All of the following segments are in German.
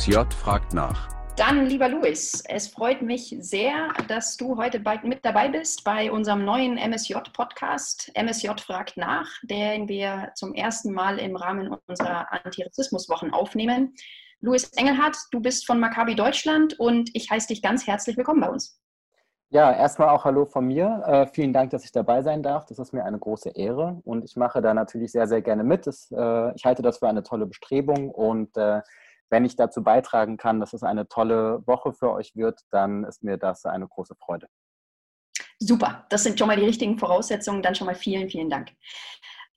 MSJ fragt nach. Dann, lieber Luis, es freut mich sehr, dass du heute mit dabei bist bei unserem neuen MSJ-Podcast. MSJ fragt nach, den wir zum ersten Mal im Rahmen unserer Antirassismuswochen aufnehmen. Luis Engelhardt, du bist von Maccabi Deutschland und ich heiße dich ganz herzlich willkommen bei uns. Ja, erstmal auch Hallo von mir. Äh, vielen Dank, dass ich dabei sein darf. Das ist mir eine große Ehre und ich mache da natürlich sehr, sehr gerne mit. Das, äh, ich halte das für eine tolle Bestrebung und äh, wenn ich dazu beitragen kann, dass es eine tolle Woche für euch wird, dann ist mir das eine große Freude. Super, das sind schon mal die richtigen Voraussetzungen. Dann schon mal vielen, vielen Dank.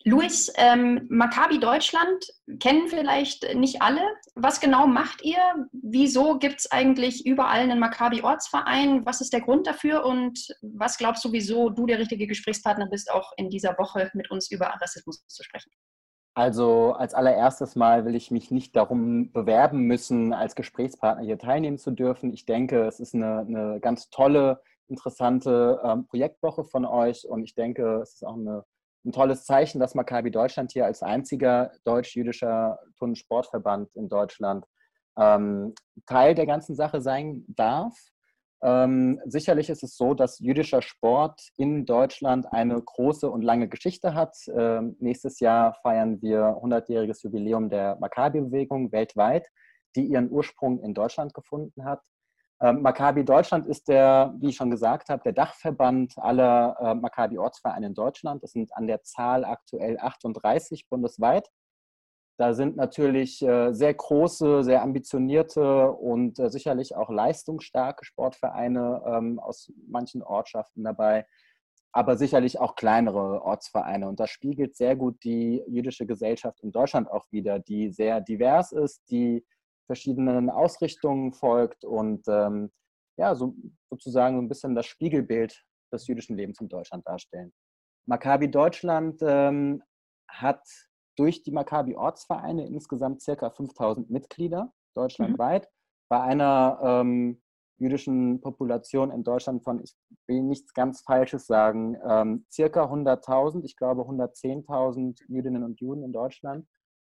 Luis, ähm, Maccabi Deutschland kennen vielleicht nicht alle. Was genau macht ihr? Wieso gibt es eigentlich überall einen Maccabi-Ortsverein? Was ist der Grund dafür? Und was glaubst du, wieso du der richtige Gesprächspartner bist, auch in dieser Woche mit uns über Rassismus zu sprechen? Also als allererstes Mal will ich mich nicht darum bewerben müssen, als Gesprächspartner hier teilnehmen zu dürfen. Ich denke, es ist eine, eine ganz tolle, interessante ähm, Projektwoche von euch und ich denke, es ist auch eine ein tolles Zeichen, dass Maccabi Deutschland hier als einziger deutsch-jüdischer Turnsportverband in Deutschland ähm, Teil der ganzen Sache sein darf. Ähm, sicherlich ist es so, dass jüdischer Sport in Deutschland eine große und lange Geschichte hat. Ähm, nächstes Jahr feiern wir 100-jähriges Jubiläum der Maccabi-Bewegung weltweit, die ihren Ursprung in Deutschland gefunden hat. Ähm, Maccabi Deutschland ist der, wie ich schon gesagt habe, der Dachverband aller äh, Maccabi-Ortsvereine in Deutschland. Es sind an der Zahl aktuell 38 bundesweit. Da sind natürlich äh, sehr große, sehr ambitionierte und äh, sicherlich auch leistungsstarke Sportvereine ähm, aus manchen Ortschaften dabei, aber sicherlich auch kleinere Ortsvereine. Und das spiegelt sehr gut die jüdische Gesellschaft in Deutschland auch wieder, die sehr divers ist, die verschiedenen Ausrichtungen folgt und ähm, ja, so, sozusagen ein bisschen das Spiegelbild des jüdischen Lebens in Deutschland darstellen. Maccabi Deutschland ähm, hat durch die Maccabi-Ortsvereine insgesamt circa 5000 Mitglieder deutschlandweit. Mhm. Bei einer ähm, jüdischen Population in Deutschland von, ich will nichts ganz Falsches sagen, ähm, circa 100.000, ich glaube 110.000 Jüdinnen und Juden in Deutschland.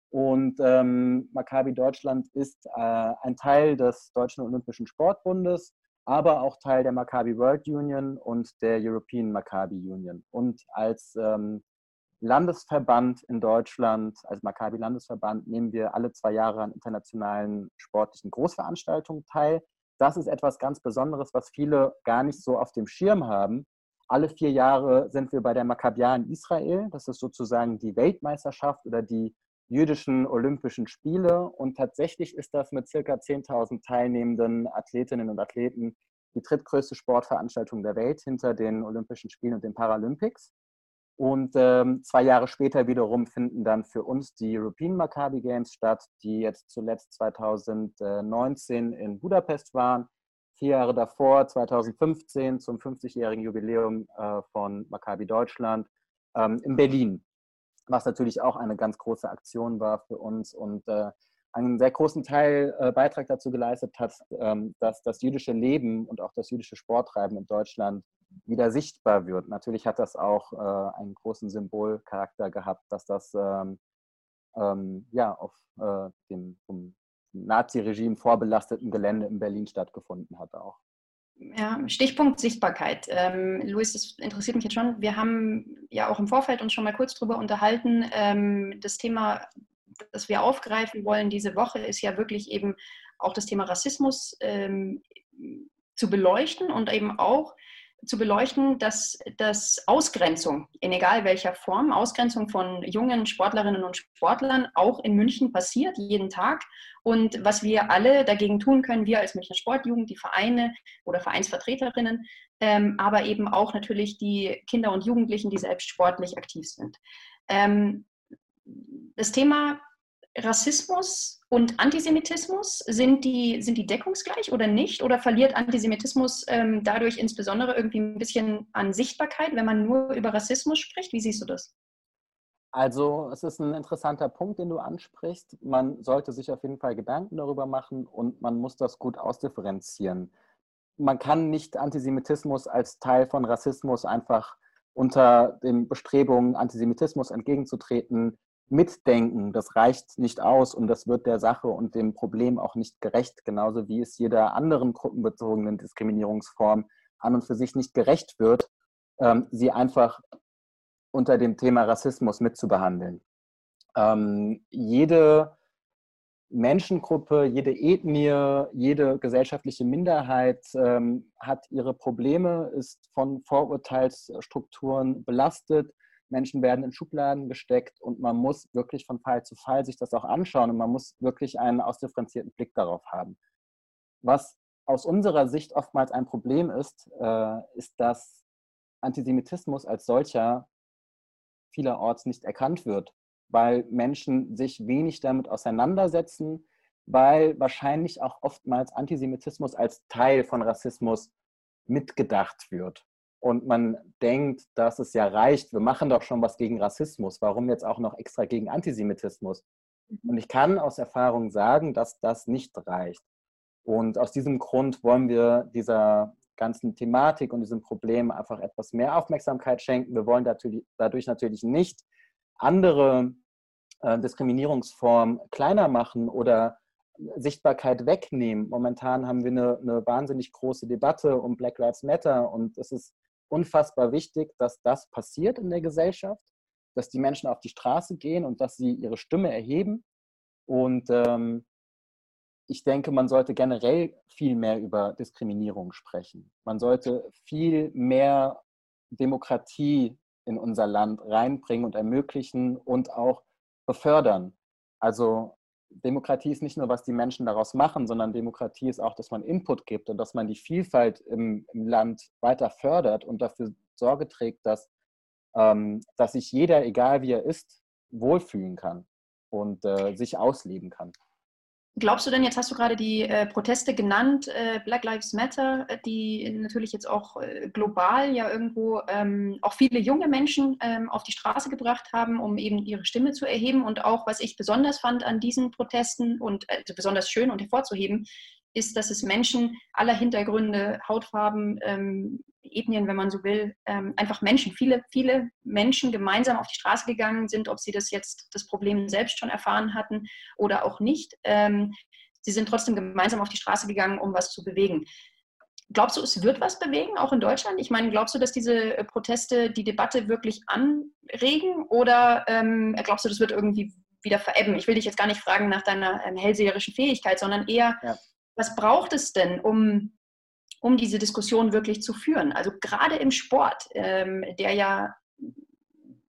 Und ähm, Maccabi Deutschland ist äh, ein Teil des Deutschen Olympischen Sportbundes, aber auch Teil der Maccabi World Union und der European Maccabi Union. Und als ähm, Landesverband in Deutschland, als Maccabi Landesverband, nehmen wir alle zwei Jahre an internationalen sportlichen Großveranstaltungen teil. Das ist etwas ganz Besonderes, was viele gar nicht so auf dem Schirm haben. Alle vier Jahre sind wir bei der Maccabia in Israel. Das ist sozusagen die Weltmeisterschaft oder die jüdischen Olympischen Spiele. Und tatsächlich ist das mit circa 10.000 teilnehmenden Athletinnen und Athleten die drittgrößte Sportveranstaltung der Welt hinter den Olympischen Spielen und den Paralympics. Und ähm, zwei Jahre später wiederum finden dann für uns die European Maccabi Games statt, die jetzt zuletzt 2019 in Budapest waren. Vier Jahre davor, 2015, zum 50-jährigen Jubiläum äh, von Maccabi Deutschland ähm, in Berlin was natürlich auch eine ganz große Aktion war für uns und äh, einen sehr großen Teil äh, Beitrag dazu geleistet hat, ähm, dass das jüdische Leben und auch das jüdische Sporttreiben in Deutschland wieder sichtbar wird. Natürlich hat das auch äh, einen großen Symbolcharakter gehabt, dass das ähm, ähm, ja, auf äh, dem vom Nazi-Regime vorbelasteten Gelände in Berlin stattgefunden hat auch. Ja, Stichpunkt Sichtbarkeit. Ähm, Luis, das interessiert mich jetzt schon. Wir haben ja auch im Vorfeld uns schon mal kurz darüber unterhalten. Ähm, das Thema, das wir aufgreifen wollen diese Woche, ist ja wirklich eben auch das Thema Rassismus ähm, zu beleuchten und eben auch zu beleuchten, dass, dass Ausgrenzung, in egal welcher Form, Ausgrenzung von jungen Sportlerinnen und Sportlern auch in München passiert, jeden Tag. Und was wir alle dagegen tun können, wir als Münchner Sportjugend, die Vereine oder Vereinsvertreterinnen, ähm, aber eben auch natürlich die Kinder und Jugendlichen, die selbst sportlich aktiv sind. Ähm, das Thema Rassismus und Antisemitismus, sind die, sind die deckungsgleich oder nicht? Oder verliert Antisemitismus ähm, dadurch insbesondere irgendwie ein bisschen an Sichtbarkeit, wenn man nur über Rassismus spricht? Wie siehst du das? Also es ist ein interessanter Punkt, den du ansprichst. Man sollte sich auf jeden Fall Gedanken darüber machen und man muss das gut ausdifferenzieren. Man kann nicht Antisemitismus als Teil von Rassismus einfach unter den Bestrebungen, Antisemitismus entgegenzutreten, Mitdenken, das reicht nicht aus und das wird der Sache und dem Problem auch nicht gerecht, genauso wie es jeder anderen gruppenbezogenen Diskriminierungsform an und für sich nicht gerecht wird, ähm, sie einfach unter dem Thema Rassismus mitzubehandeln. Ähm, jede Menschengruppe, jede Ethnie, jede gesellschaftliche Minderheit ähm, hat ihre Probleme, ist von Vorurteilsstrukturen belastet. Menschen werden in Schubladen gesteckt und man muss wirklich von Fall zu Fall sich das auch anschauen und man muss wirklich einen ausdifferenzierten Blick darauf haben. Was aus unserer Sicht oftmals ein Problem ist, äh, ist, dass Antisemitismus als solcher vielerorts nicht erkannt wird, weil Menschen sich wenig damit auseinandersetzen, weil wahrscheinlich auch oftmals Antisemitismus als Teil von Rassismus mitgedacht wird. Und man denkt, dass es ja reicht, wir machen doch schon was gegen Rassismus, warum jetzt auch noch extra gegen Antisemitismus? Mhm. Und ich kann aus Erfahrung sagen, dass das nicht reicht. Und aus diesem Grund wollen wir dieser ganzen Thematik und diesem Problem einfach etwas mehr Aufmerksamkeit schenken. Wir wollen dadurch natürlich nicht andere äh, Diskriminierungsformen kleiner machen oder Sichtbarkeit wegnehmen. Momentan haben wir eine, eine wahnsinnig große Debatte um Black Lives Matter und es ist unfassbar wichtig, dass das passiert in der Gesellschaft, dass die Menschen auf die Straße gehen und dass sie ihre Stimme erheben. Und ähm, ich denke, man sollte generell viel mehr über Diskriminierung sprechen. Man sollte viel mehr Demokratie in unser Land reinbringen und ermöglichen und auch befördern. Also Demokratie ist nicht nur, was die Menschen daraus machen, sondern Demokratie ist auch, dass man Input gibt und dass man die Vielfalt im, im Land weiter fördert und dafür Sorge trägt, dass, ähm, dass sich jeder, egal wie er ist, wohlfühlen kann und äh, sich ausleben kann. Glaubst du denn, jetzt hast du gerade die äh, Proteste genannt, äh, Black Lives Matter, äh, die natürlich jetzt auch äh, global ja irgendwo ähm, auch viele junge Menschen ähm, auf die Straße gebracht haben, um eben ihre Stimme zu erheben. Und auch, was ich besonders fand an diesen Protesten und also besonders schön und hervorzuheben, ist, dass es Menschen aller Hintergründe, Hautfarben, ähm, Ethnien, wenn man so will, ähm, einfach Menschen, viele, viele Menschen gemeinsam auf die Straße gegangen sind, ob sie das jetzt das Problem selbst schon erfahren hatten oder auch nicht. Ähm, sie sind trotzdem gemeinsam auf die Straße gegangen, um was zu bewegen. Glaubst du, es wird was bewegen, auch in Deutschland? Ich meine, glaubst du, dass diese äh, Proteste die Debatte wirklich anregen oder ähm, glaubst du, das wird irgendwie wieder verebben? Ich will dich jetzt gar nicht fragen nach deiner ähm, hellseherischen Fähigkeit, sondern eher, ja was braucht es denn, um, um diese Diskussion wirklich zu führen? Also gerade im Sport, ähm, der ja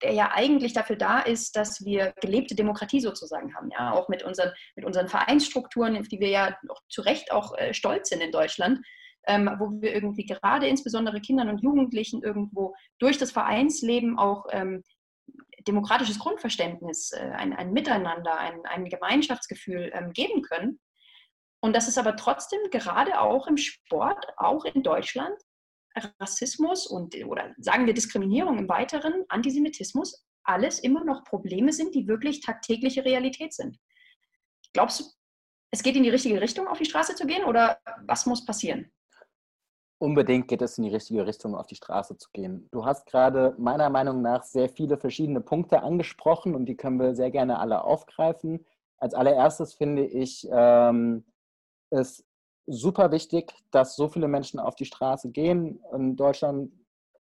der ja eigentlich dafür da ist, dass wir gelebte Demokratie sozusagen haben, ja, auch mit unseren, mit unseren Vereinsstrukturen, auf die wir ja auch zu Recht auch äh, stolz sind in Deutschland, ähm, wo wir irgendwie gerade insbesondere Kindern und Jugendlichen irgendwo durch das Vereinsleben auch ähm, demokratisches Grundverständnis, äh, ein, ein Miteinander, ein, ein Gemeinschaftsgefühl ähm, geben können. Und dass es aber trotzdem gerade auch im Sport, auch in Deutschland, Rassismus und oder sagen wir Diskriminierung im Weiteren, Antisemitismus, alles immer noch Probleme sind, die wirklich tagtägliche Realität sind. Glaubst du, es geht in die richtige Richtung, auf die Straße zu gehen oder was muss passieren? Unbedingt geht es in die richtige Richtung, auf die Straße zu gehen. Du hast gerade meiner Meinung nach sehr viele verschiedene Punkte angesprochen und die können wir sehr gerne alle aufgreifen. Als allererstes finde ich, ähm, ist super wichtig, dass so viele Menschen auf die Straße gehen. In Deutschland,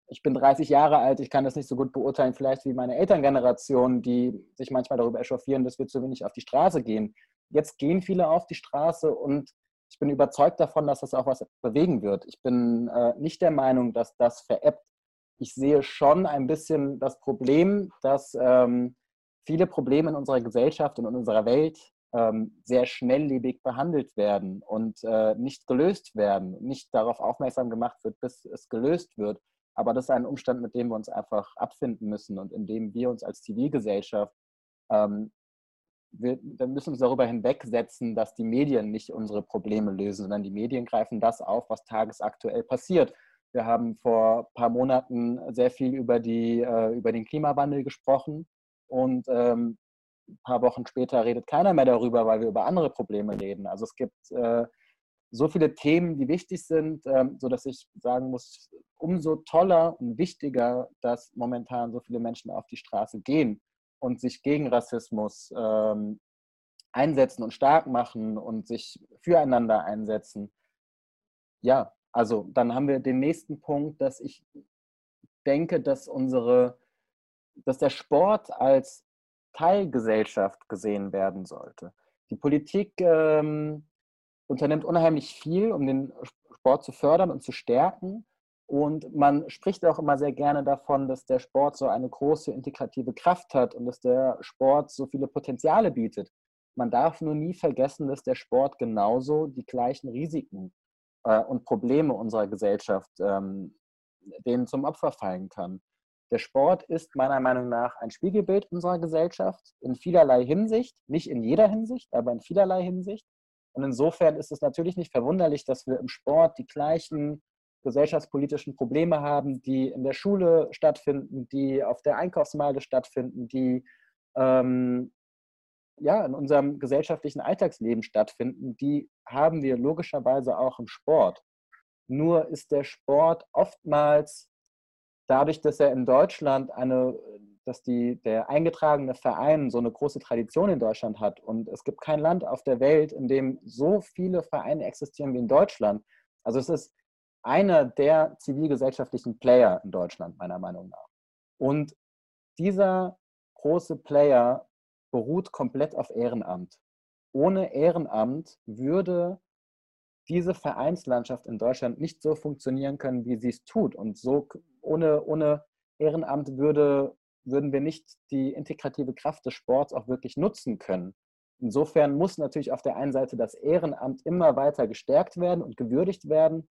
ich bin 30 Jahre alt, ich kann das nicht so gut beurteilen, vielleicht wie meine Elterngeneration, die sich manchmal darüber echauffieren, dass wir zu wenig auf die Straße gehen. Jetzt gehen viele auf die Straße und ich bin überzeugt davon, dass das auch was bewegen wird. Ich bin äh, nicht der Meinung, dass das veräppt. Ich sehe schon ein bisschen das Problem, dass ähm, viele Probleme in unserer Gesellschaft und in unserer Welt sehr schnelllebig behandelt werden und äh, nicht gelöst werden, nicht darauf aufmerksam gemacht wird, bis es gelöst wird. Aber das ist ein Umstand, mit dem wir uns einfach abfinden müssen und in dem wir uns als Zivilgesellschaft, ähm, wir müssen uns darüber hinwegsetzen, dass die Medien nicht unsere Probleme lösen, sondern die Medien greifen das auf, was tagesaktuell passiert. Wir haben vor ein paar Monaten sehr viel über, die, äh, über den Klimawandel gesprochen und ähm, ein paar Wochen später redet keiner mehr darüber, weil wir über andere Probleme reden. Also es gibt äh, so viele Themen, die wichtig sind, ähm, sodass ich sagen muss, umso toller und wichtiger, dass momentan so viele Menschen auf die Straße gehen. und sich gegen Rassismus ähm, einsetzen und stark machen und sich füreinander einsetzen. Ja, also dann haben wir den nächsten Punkt, dass ich denke, dass unsere, dass der Sport als Teilgesellschaft gesehen werden sollte. Die Politik ähm, unternimmt unheimlich viel, um den Sport zu fördern und zu stärken. Und man spricht auch immer sehr gerne davon, dass der Sport so eine große integrative Kraft hat und dass der Sport so viele Potenziale bietet. Man darf nur nie vergessen, dass der Sport genauso die gleichen Risiken äh, und Probleme unserer Gesellschaft ähm, denen zum Opfer fallen kann. Der Sport ist meiner Meinung nach ein Spiegelbild unserer Gesellschaft in vielerlei Hinsicht, nicht in jeder Hinsicht, aber in vielerlei Hinsicht. Und insofern ist es natürlich nicht verwunderlich, dass wir im Sport die gleichen gesellschaftspolitischen Probleme haben, die in der Schule stattfinden, die auf der Einkaufsmeile stattfinden, die ähm, ja, in unserem gesellschaftlichen Alltagsleben stattfinden, die haben wir logischerweise auch im Sport. Nur ist der Sport oftmals dadurch, dass er in Deutschland eine, dass die, der eingetragene Verein so eine große Tradition in Deutschland hat und es gibt kein Land auf der Welt, in dem so viele Vereine existieren wie in Deutschland. Also es ist einer der zivilgesellschaftlichen Player in Deutschland, meiner Meinung nach. Und dieser große Player beruht komplett auf Ehrenamt. Ohne Ehrenamt würde diese Vereinslandschaft in Deutschland nicht so funktionieren können, wie sie es tut. Und so ohne, ohne Ehrenamt würde, würden wir nicht die integrative Kraft des Sports auch wirklich nutzen können. Insofern muss natürlich auf der einen Seite das Ehrenamt immer weiter gestärkt werden und gewürdigt werden.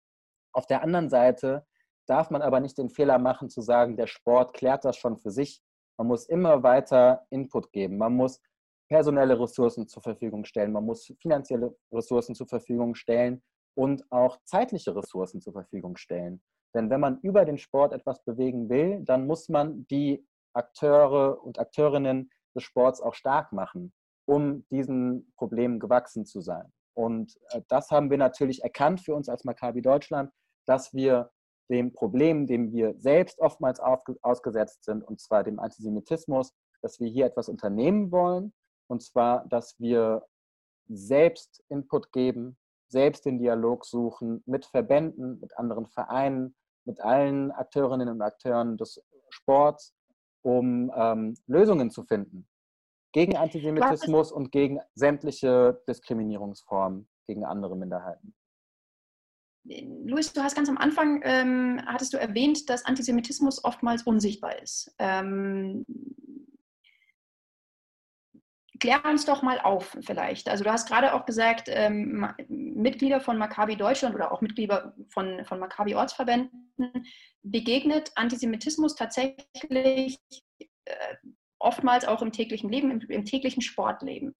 Auf der anderen Seite darf man aber nicht den Fehler machen zu sagen, der Sport klärt das schon für sich. Man muss immer weiter Input geben. Man muss personelle Ressourcen zur Verfügung stellen. Man muss finanzielle Ressourcen zur Verfügung stellen und auch zeitliche Ressourcen zur Verfügung stellen. Denn wenn man über den Sport etwas bewegen will, dann muss man die Akteure und Akteurinnen des Sports auch stark machen, um diesen Problemen gewachsen zu sein. Und äh, das haben wir natürlich erkannt für uns als Maccabi Deutschland, dass wir dem Problem, dem wir selbst oftmals ausgesetzt sind, und zwar dem Antisemitismus, dass wir hier etwas unternehmen wollen, und zwar, dass wir selbst Input geben, selbst den Dialog suchen mit Verbänden, mit anderen Vereinen, mit allen Akteurinnen und Akteuren des Sports, um ähm, Lösungen zu finden gegen Antisemitismus und gegen sämtliche Diskriminierungsformen gegen andere Minderheiten. Luis, du hast ganz am Anfang, ähm, hattest du erwähnt, dass Antisemitismus oftmals unsichtbar ist. Ähm, klär uns doch mal auf vielleicht. Also du hast gerade auch gesagt, ähm, Mitglieder von Maccabi Deutschland oder auch Mitglieder von, von Maccabi Ortsverbänden begegnet Antisemitismus tatsächlich äh, oftmals auch im täglichen Leben, im, im täglichen Sportleben.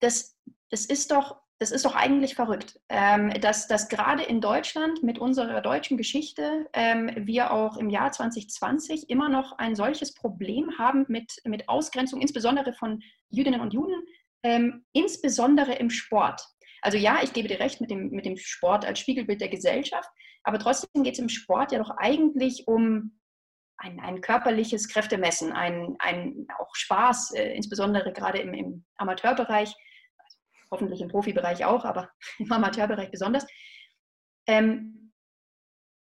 Das, das ist doch das ist doch eigentlich verrückt, ähm, dass, dass gerade in Deutschland mit unserer deutschen Geschichte ähm, wir auch im Jahr 2020 immer noch ein solches Problem haben mit, mit Ausgrenzung, insbesondere von Jüdinnen und Juden, ähm, insbesondere im Sport. Also ja, ich gebe dir recht mit dem, mit dem Sport als Spiegelbild der Gesellschaft, aber trotzdem geht es im Sport ja doch eigentlich um ein, ein körperliches Kräftemessen, ein, ein auch Spaß, äh, insbesondere gerade im, im Amateurbereich hoffentlich im Profibereich auch, aber im Amateurbereich besonders. Ähm,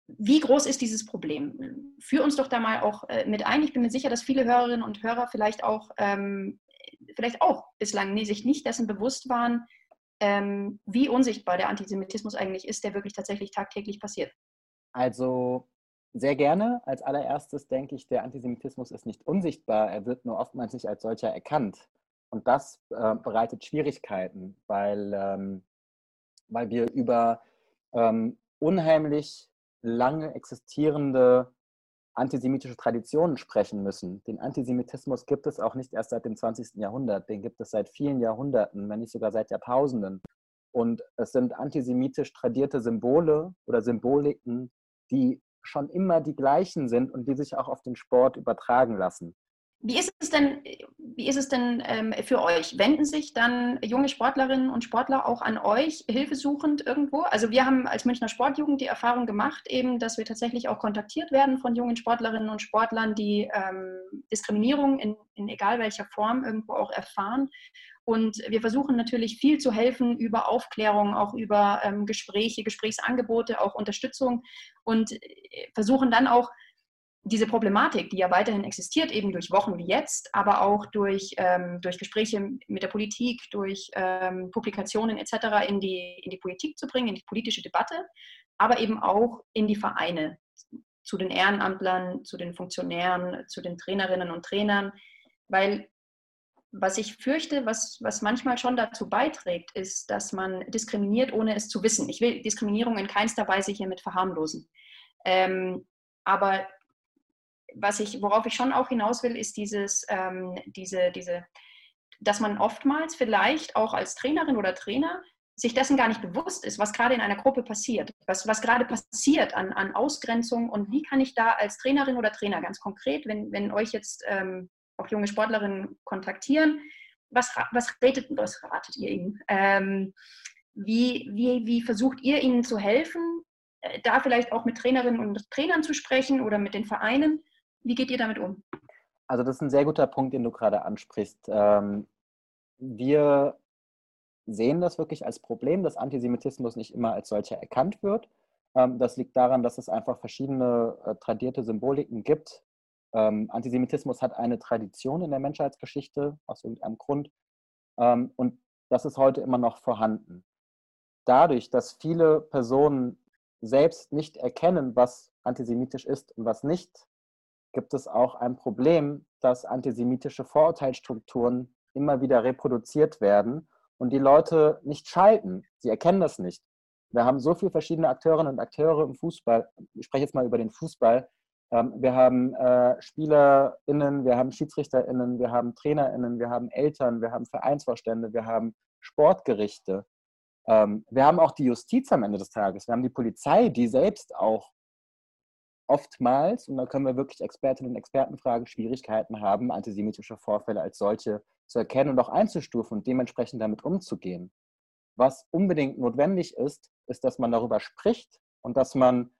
wie groß ist dieses Problem? Führ uns doch da mal auch äh, mit ein. Ich bin mir sicher, dass viele Hörerinnen und Hörer vielleicht auch, ähm, vielleicht auch bislang sich nicht dessen bewusst waren, ähm, wie unsichtbar der Antisemitismus eigentlich ist, der wirklich tatsächlich tagtäglich passiert. Also sehr gerne. Als allererstes denke ich, der Antisemitismus ist nicht unsichtbar, er wird nur oftmals nicht als solcher erkannt. Und das äh, bereitet Schwierigkeiten, weil, ähm, weil wir über ähm, unheimlich lange existierende antisemitische Traditionen sprechen müssen. Den Antisemitismus gibt es auch nicht erst seit dem 20. Jahrhundert, den gibt es seit vielen Jahrhunderten, wenn nicht sogar seit Jahrtausenden. Und es sind antisemitisch tradierte Symbole oder Symboliken, die schon immer die gleichen sind und die sich auch auf den Sport übertragen lassen. Wie ist es denn, wie ist es denn ähm, für euch? Wenden sich dann junge Sportlerinnen und Sportler auch an euch hilfesuchend irgendwo? Also wir haben als Münchner Sportjugend die Erfahrung gemacht, eben, dass wir tatsächlich auch kontaktiert werden von jungen Sportlerinnen und Sportlern, die ähm, Diskriminierung in, in egal welcher Form irgendwo auch erfahren. Und wir versuchen natürlich viel zu helfen über Aufklärung, auch über ähm, Gespräche, Gesprächsangebote, auch Unterstützung und äh, versuchen dann auch diese Problematik, die ja weiterhin existiert, eben durch Wochen wie jetzt, aber auch durch, ähm, durch Gespräche mit der Politik, durch ähm, Publikationen etc. In die, in die Politik zu bringen, in die politische Debatte, aber eben auch in die Vereine, zu den Ehrenamtlern, zu den Funktionären, zu den Trainerinnen und Trainern, weil was ich fürchte, was, was manchmal schon dazu beiträgt, ist, dass man diskriminiert, ohne es zu wissen. Ich will Diskriminierung in keinster Weise hiermit verharmlosen. Ähm, aber was ich, worauf ich schon auch hinaus will, ist dieses, ähm, diese, diese, dass man oftmals vielleicht auch als Trainerin oder Trainer sich dessen gar nicht bewusst ist, was gerade in einer Gruppe passiert, was, was gerade passiert an, an Ausgrenzung und wie kann ich da als Trainerin oder Trainer ganz konkret, wenn, wenn euch jetzt ähm, auch junge Sportlerinnen kontaktieren, was, was, redet, was ratet ihr ihnen? Ähm, wie, wie, wie versucht ihr ihnen zu helfen, äh, da vielleicht auch mit Trainerinnen und Trainern zu sprechen oder mit den Vereinen wie geht ihr damit um? Also das ist ein sehr guter Punkt, den du gerade ansprichst. Ähm, wir sehen das wirklich als Problem, dass Antisemitismus nicht immer als solcher erkannt wird. Ähm, das liegt daran, dass es einfach verschiedene äh, tradierte Symboliken gibt. Ähm, Antisemitismus hat eine Tradition in der Menschheitsgeschichte aus irgendeinem Grund und das ist heute immer noch vorhanden. Dadurch, dass viele Personen selbst nicht erkennen, was antisemitisch ist und was nicht, gibt es auch ein Problem, dass antisemitische Vorurteilsstrukturen immer wieder reproduziert werden und die Leute nicht schalten. Sie erkennen das nicht. Wir haben so viele verschiedene Akteurinnen und Akteure im Fußball. Ich spreche jetzt mal über den Fußball. Ähm, wir haben äh, SpielerInnen, wir haben SchiedsrichterInnen, wir haben TrainerInnen, wir haben Eltern, wir haben Vereinsvorstände, wir haben Sportgerichte. Ähm, wir haben auch die Justiz am Ende des Tages. Wir haben die Polizei, die selbst auch oftmals, und da können wir wirklich Expertinnen und Experten fragen, Schwierigkeiten haben, antisemitische Vorfälle als solche zu erkennen und auch einzustufen und dementsprechend damit umzugehen. Was unbedingt notwendig ist, ist, dass man darüber spricht und dass man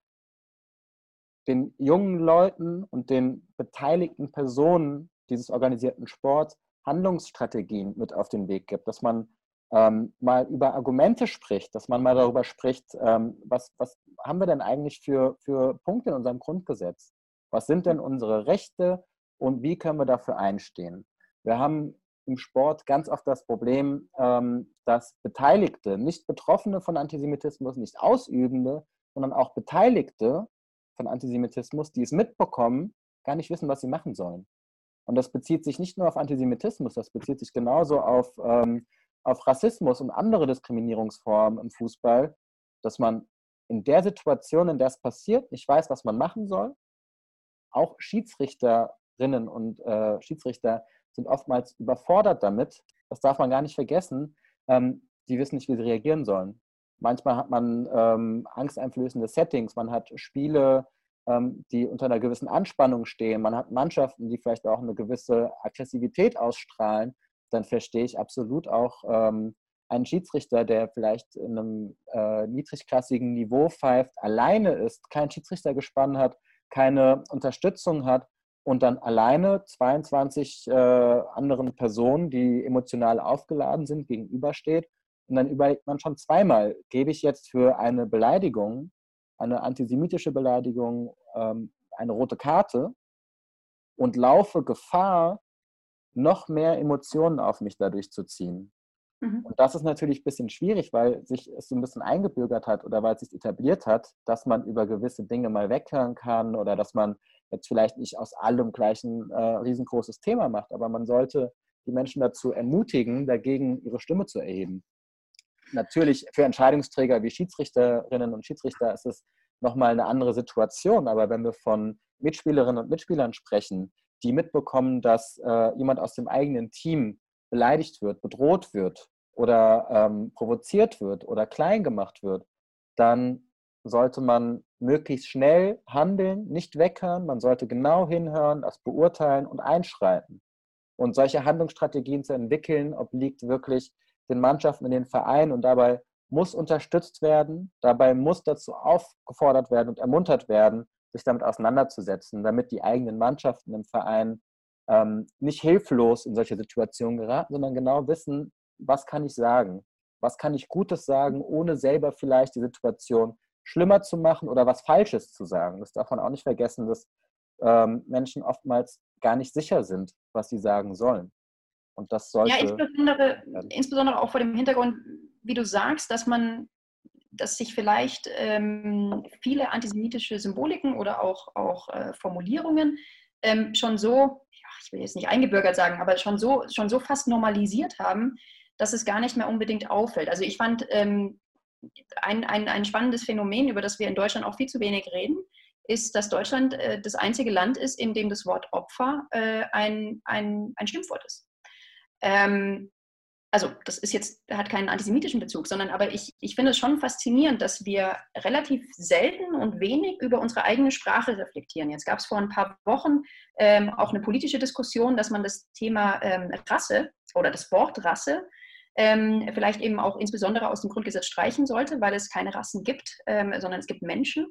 den jungen Leuten und den beteiligten Personen dieses organisierten Sports Handlungsstrategien mit auf den Weg gibt, dass man ähm, mal über Argumente spricht, dass man mal darüber spricht, ähm, was, was haben wir denn eigentlich für, für Punkte in unserem Grundgesetz? Was sind denn unsere Rechte und wie können wir dafür einstehen? Wir haben im Sport ganz oft das Problem, ähm, dass Beteiligte, nicht Betroffene von Antisemitismus, nicht Ausübende, sondern auch Beteiligte von Antisemitismus, die es mitbekommen, gar nicht wissen, was sie machen sollen. Und das bezieht sich nicht nur auf Antisemitismus, das bezieht sich genauso auf ähm, auf Rassismus und andere Diskriminierungsformen im Fußball, dass man in der Situation, in der es passiert, nicht weiß, was man machen soll. Auch Schiedsrichterinnen und äh, Schiedsrichter sind oftmals überfordert damit. Das darf man gar nicht vergessen. Ähm, die wissen nicht, wie sie reagieren sollen. Manchmal hat man ähm, angsteinflößende Settings, man hat Spiele, ähm, die unter einer gewissen Anspannung stehen, man hat Mannschaften, die vielleicht auch eine gewisse Aggressivität ausstrahlen dann verstehe ich absolut auch ähm, einen Schiedsrichter, der vielleicht in einem äh, niedrigklassigen Niveau pfeift, alleine ist, kein Schiedsrichtergespann hat, keine Unterstützung hat und dann alleine 22 äh, anderen Personen, die emotional aufgeladen sind, gegenübersteht. Und dann überlegt man schon zweimal, gebe ich jetzt für eine Beleidigung, eine antisemitische Beleidigung, ähm, eine rote Karte und laufe Gefahr, noch mehr Emotionen auf mich dadurch zu ziehen. Mhm. Und das ist natürlich ein bisschen schwierig, weil sich es so ein bisschen eingebürgert hat oder weil es sich etabliert hat, dass man über gewisse Dinge mal weghören kann oder dass man jetzt vielleicht nicht aus allem gleich ein äh, riesengroßes Thema macht, aber man sollte die Menschen dazu ermutigen, dagegen ihre Stimme zu erheben. Natürlich für Entscheidungsträger wie Schiedsrichterinnen und Schiedsrichter ist es nochmal eine andere Situation, aber wenn wir von Mitspielerinnen und Mitspielern sprechen, die mitbekommen, dass äh, jemand aus dem eigenen Team beleidigt wird, bedroht wird oder ähm, provoziert wird oder klein gemacht wird, dann sollte man möglichst schnell handeln, nicht weghören. Man sollte genau hinhören, das beurteilen und einschreiten. Und solche Handlungsstrategien zu entwickeln, obliegt wirklich den Mannschaften in den Vereinen und dabei muss unterstützt werden, dabei muss dazu aufgefordert werden und ermuntert werden, sich damit auseinanderzusetzen, damit die eigenen Mannschaften im Verein ähm, nicht hilflos in solche Situationen geraten, sondern genau wissen, was kann ich sagen, was kann ich Gutes sagen, ohne selber vielleicht die Situation schlimmer zu machen oder was Falsches zu sagen. Das darf man auch nicht vergessen, dass ähm, Menschen oftmals gar nicht sicher sind, was sie sagen sollen. Und das sollte. Ja, insbesondere, insbesondere auch vor dem Hintergrund, wie du sagst, dass man, dass sich vielleicht ähm, viele antisemitische Symboliken oder auch, auch äh, Formulierungen ähm, schon so, ich will jetzt nicht eingebürgert sagen, aber schon so, schon so fast normalisiert haben, dass es gar nicht mehr unbedingt auffällt. Also ich fand ähm, ein, ein, ein spannendes Phänomen, über das wir in Deutschland auch viel zu wenig reden, ist, dass Deutschland äh, das einzige Land ist, in dem das Wort Opfer äh, ein, ein, ein Schimpfwort ist. Ähm, also das ist jetzt, hat keinen antisemitischen Bezug, sondern aber ich, ich finde es schon faszinierend, dass wir relativ selten und wenig über unsere eigene Sprache reflektieren. Jetzt gab es vor ein paar Wochen ähm, auch eine politische Diskussion, dass man das Thema ähm, Rasse oder das Wort Rasse ähm, vielleicht eben auch insbesondere aus dem Grundgesetz streichen sollte, weil es keine Rassen gibt, ähm, sondern es gibt Menschen.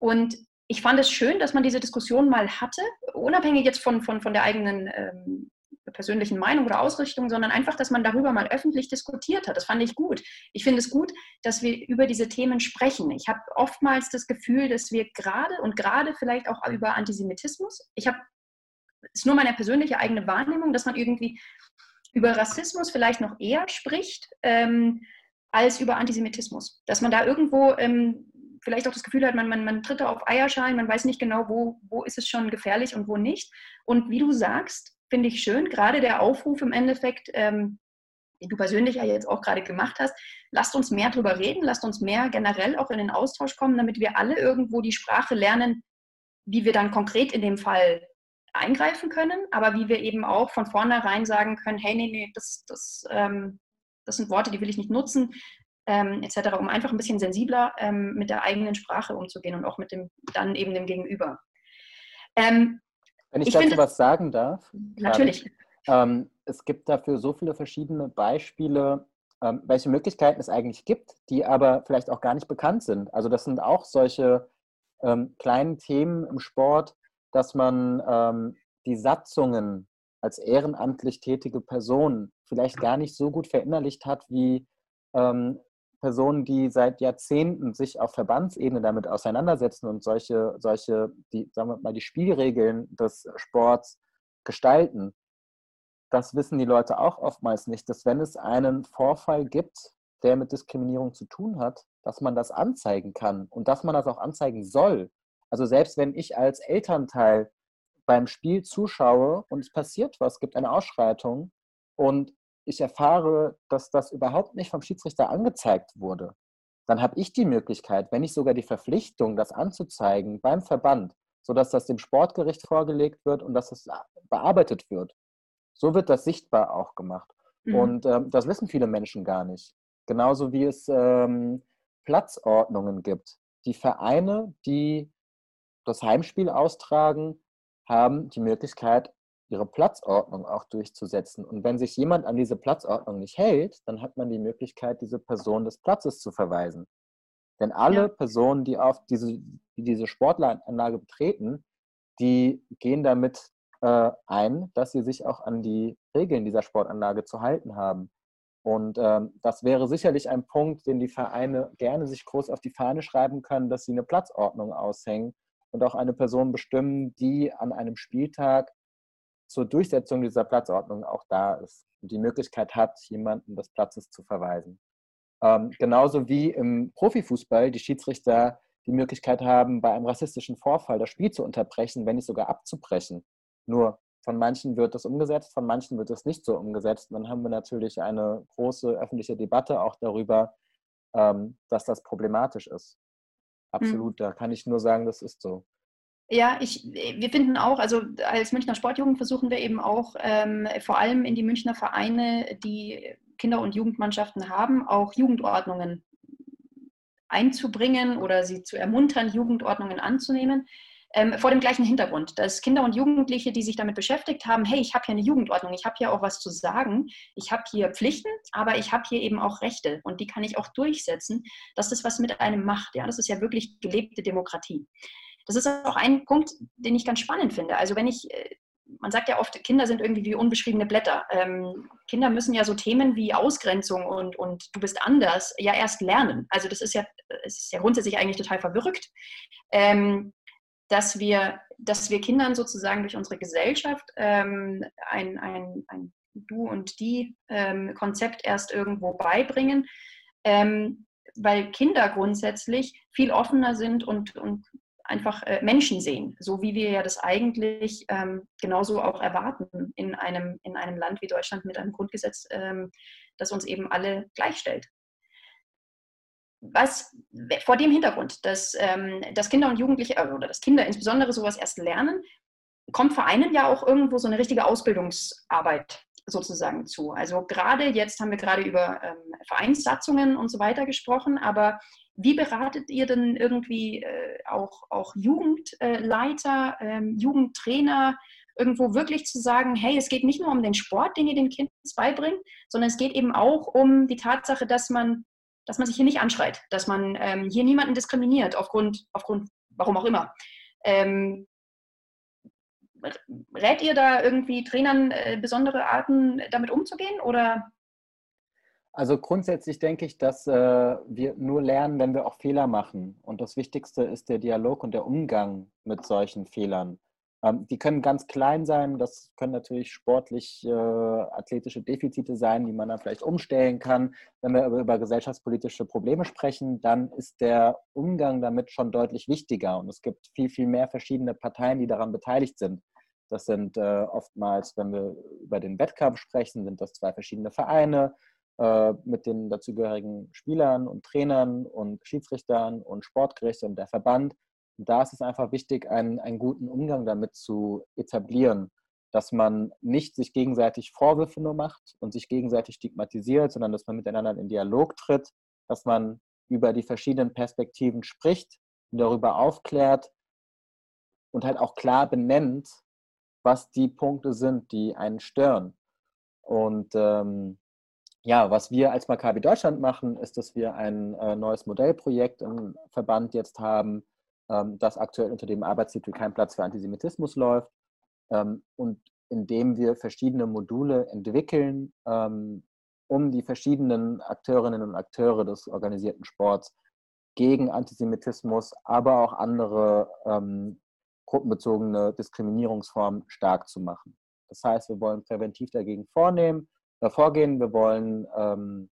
Und ich fand es schön, dass man diese Diskussion mal hatte, unabhängig jetzt von, von, von der eigenen ähm, persönlichen Meinung oder Ausrichtung, sondern einfach, dass man darüber mal öffentlich diskutiert hat. Das fand ich gut. Ich finde es gut, dass wir über diese Themen sprechen. Ich habe oftmals das Gefühl, dass wir gerade und gerade vielleicht auch über Antisemitismus, ich habe, es ist nur meine persönliche eigene Wahrnehmung, dass man irgendwie über Rassismus vielleicht noch eher spricht ähm, als über Antisemitismus. Dass man da irgendwo ähm, vielleicht auch das Gefühl hat, man, man, man tritt da auf Eierschalen, man weiß nicht genau, wo, wo ist es schon gefährlich und wo nicht. Und wie du sagst, finde ich schön, gerade der Aufruf im Endeffekt, ähm, den du persönlich ja jetzt auch gerade gemacht hast, lasst uns mehr darüber reden, lasst uns mehr generell auch in den Austausch kommen, damit wir alle irgendwo die Sprache lernen, wie wir dann konkret in dem Fall eingreifen können, aber wie wir eben auch von vornherein sagen können, hey, nee, nee, das, das, ähm, das sind Worte, die will ich nicht nutzen, ähm, etc., um einfach ein bisschen sensibler ähm, mit der eigenen Sprache umzugehen und auch mit dem dann eben dem Gegenüber. Ähm, Wenn ich, ich dazu finde, was sagen darf. Natürlich. Ähm, es gibt dafür so viele verschiedene Beispiele, ähm, welche Möglichkeiten es eigentlich gibt, die aber vielleicht auch gar nicht bekannt sind. Also das sind auch solche kleinen Themen im Sport, dass man ähm, die Satzungen als ehrenamtlich tätige Person vielleicht gar nicht so gut verinnerlicht hat wie ähm, Personen, die seit Jahrzehnten sich auf Verbandsebene damit auseinandersetzen und solche, solche, die, sagen wir mal, die Spielregeln des Sports gestalten. Das wissen die Leute auch oftmals nicht, dass wenn es einen Vorfall gibt, der mit Diskriminierung zu tun hat, dass man das anzeigen kann und dass man das auch anzeigen soll. Also selbst wenn ich als Elternteil beim Spiel zuschaue und es passiert was, gibt eine Ausschreitung und ich erfahre, dass das überhaupt nicht vom Schiedsrichter angezeigt wurde, dann habe ich die Möglichkeit, wenn nicht sogar die Verpflichtung, das anzuzeigen beim Verband, sodass das dem Sportgericht vorgelegt wird und dass es bearbeitet wird. So wird das sichtbar auch gemacht. Mhm. Und ähm, das wissen viele Menschen gar nicht. Genauso wie es ähm, Platzordnungen gibt. Die Vereine, die das Heimspiel austragen, haben die Möglichkeit, ihre Platzordnung auch durchzusetzen. Und wenn sich jemand an diese Platzordnung nicht hält, dann hat man die Möglichkeit, diese Person des Platzes zu verweisen. Denn alle ja. Personen, die auf diese, die diese Sportanlage betreten, die gehen damit äh, ein, dass sie sich auch an die Regeln dieser Sportanlage zu halten haben. Und ähm, das wäre sicherlich ein Punkt, den die Vereine gerne sich groß auf die Fahne schreiben können, dass sie eine Platzordnung aushängen und auch eine Person bestimmen, die an einem Spieltag zur Durchsetzung dieser Platzordnung auch da ist und die Möglichkeit hat, jemanden des Platzes zu verweisen. Ähm, genauso wie im Profifußball die Schiedsrichter die Möglichkeit haben, bei einem rassistischen Vorfall das Spiel zu unterbrechen, wenn nicht sogar abzubrechen. Nur von manchen wird das umgesetzt, von manchen wird es nicht so umgesetzt. Dann haben wir natürlich eine große öffentliche Debatte auch darüber, ähm, dass das problematisch ist. Absolut, mhm. da kann ich nur sagen, das ist so. Ja, ich, wir finden auch, also als Münchner Sportjugend versuchen wir eben auch ähm, vor allem in die Münchner Vereine, die Kinder- und Jugendmannschaften haben, auch Jugendordnungen einzubringen oder sie zu ermuntern, Jugendordnungen anzunehmen. Ähm, vor dem gleichen Hintergrund, dass Kinder und Jugendliche, die sich damit beschäftigt haben, hey, ich habe hier eine Jugendordnung, ich habe hier auch was zu sagen, ich habe hier Pflichten, aber ich habe hier eben auch Rechte und die kann ich auch durchsetzen, dass das was mit einem macht. Ja, das ist ja wirklich gelebte Demokratie. Das ist auch ein Punkt, den ich ganz spannend finde. Also wenn ich äh, man sagt ja oft, Kinder sind irgendwie wie unbeschriebene Blätter. Ähm, Kinder müssen ja so Themen wie Ausgrenzung und, und du bist anders ja erst lernen. Also das ist ja, ist ja grundsätzlich eigentlich total verwirkt. Ähm, dass wir, dass wir Kindern sozusagen durch unsere Gesellschaft ähm, ein, ein, ein Du und die ähm, Konzept erst irgendwo beibringen, ähm, weil Kinder grundsätzlich viel offener sind und, und einfach äh, Menschen sehen, so wie wir ja das eigentlich ähm, genauso auch erwarten in einem, in einem Land wie Deutschland mit einem Grundgesetz, ähm, das uns eben alle gleichstellt was vor dem Hintergrund, dass, ähm, dass Kinder und Jugendliche äh, oder dass Kinder insbesondere sowas erst lernen, kommt Vereinen ja auch irgendwo so eine richtige Ausbildungsarbeit sozusagen zu. Also gerade jetzt haben wir gerade über ähm, Vereinssatzungen und so weiter gesprochen, aber wie beratet ihr denn irgendwie äh, auch, auch Jugendleiter, äh, Jugendtrainer, irgendwo wirklich zu sagen, hey, es geht nicht nur um den Sport, den ihr den Kindern beibringt, sondern es geht eben auch um die Tatsache, dass man dass man sich hier nicht anschreit, dass man ähm, hier niemanden diskriminiert aufgrund, aufgrund, warum auch immer. Ähm, rät ihr da irgendwie Trainern äh, besondere Arten, damit umzugehen oder? Also grundsätzlich denke ich, dass äh, wir nur lernen, wenn wir auch Fehler machen. Und das Wichtigste ist der Dialog und der Umgang mit solchen Fehlern. Ähm, die können ganz klein sein, das können natürlich sportlich äh, athletische Defizite sein, die man dann vielleicht umstellen kann. Wenn wir über, über gesellschaftspolitische Probleme sprechen, dann ist der Umgang damit schon deutlich wichtiger und es gibt viel, viel mehr verschiedene Parteien, die daran beteiligt sind. Das sind äh, oftmals, wenn wir über den Wettkampf sprechen, sind das zwei verschiedene Vereine äh, mit den dazugehörigen Spielern und Trainern und Schiedsrichtern und Sportgerichte und der Verband und da ist es einfach wichtig, einen, einen guten Umgang damit zu etablieren, dass man nicht sich gegenseitig Vorwürfe nur macht und sich gegenseitig stigmatisiert, sondern dass man miteinander in Dialog tritt, dass man über die verschiedenen Perspektiven spricht und darüber aufklärt und halt auch klar benennt, was die Punkte sind, die einen stören. Und ähm, ja, was wir als Maccabi Deutschland machen, ist, dass wir ein äh, neues Modellprojekt im Verband jetzt haben, ähm, das aktuell unter dem Arbeitstitel Kein Platz für Antisemitismus läuft ähm, und indem wir verschiedene Module entwickeln, ähm, um die verschiedenen Akteurinnen und Akteure des organisierten Sports gegen Antisemitismus, aber auch andere ähm, gruppenbezogene Diskriminierungsformen stark zu machen. Das heißt, wir wollen präventiv dagegen vornehmen, vorgehen, wir wollen ähm,